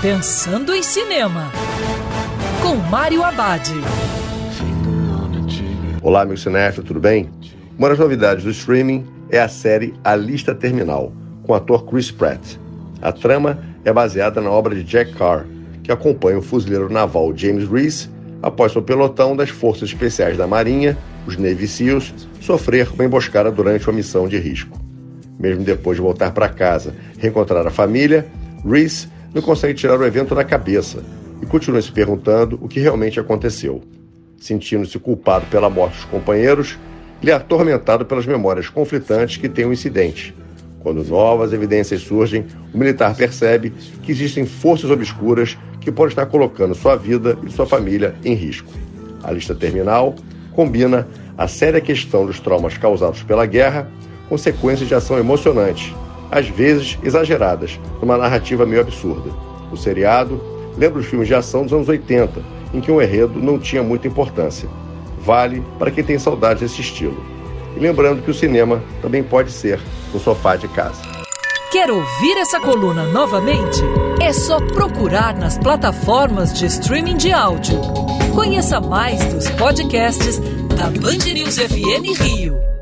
Pensando em Cinema, com Mário Abad. Olá, meu cinéfilo, tudo bem? Uma das novidades do streaming é a série A Lista Terminal, com o ator Chris Pratt. A trama é baseada na obra de Jack Carr, que acompanha o fuzileiro naval James Reese após o pelotão das Forças Especiais da Marinha, os Navy SEALs, sofrer uma emboscada durante uma missão de risco. Mesmo depois de voltar para casa reencontrar a família, Reese não consegue tirar o evento da cabeça e continua se perguntando o que realmente aconteceu. Sentindo-se culpado pela morte dos companheiros, ele é atormentado pelas memórias conflitantes que tem o incidente. Quando novas evidências surgem, o militar percebe que existem forças obscuras que podem estar colocando sua vida e sua família em risco. A lista terminal combina a séria questão dos traumas causados pela guerra com sequências de ação emocionantes, às vezes exageradas, numa narrativa meio absurda. O seriado lembra os filmes de ação dos anos 80, em que o enredo não tinha muita importância. Vale para quem tem saudade desse estilo. E lembrando que o cinema também pode ser no sofá de casa. Quer ouvir essa coluna novamente? É só procurar nas plataformas de streaming de áudio. Conheça mais dos podcasts da Band News FM Rio.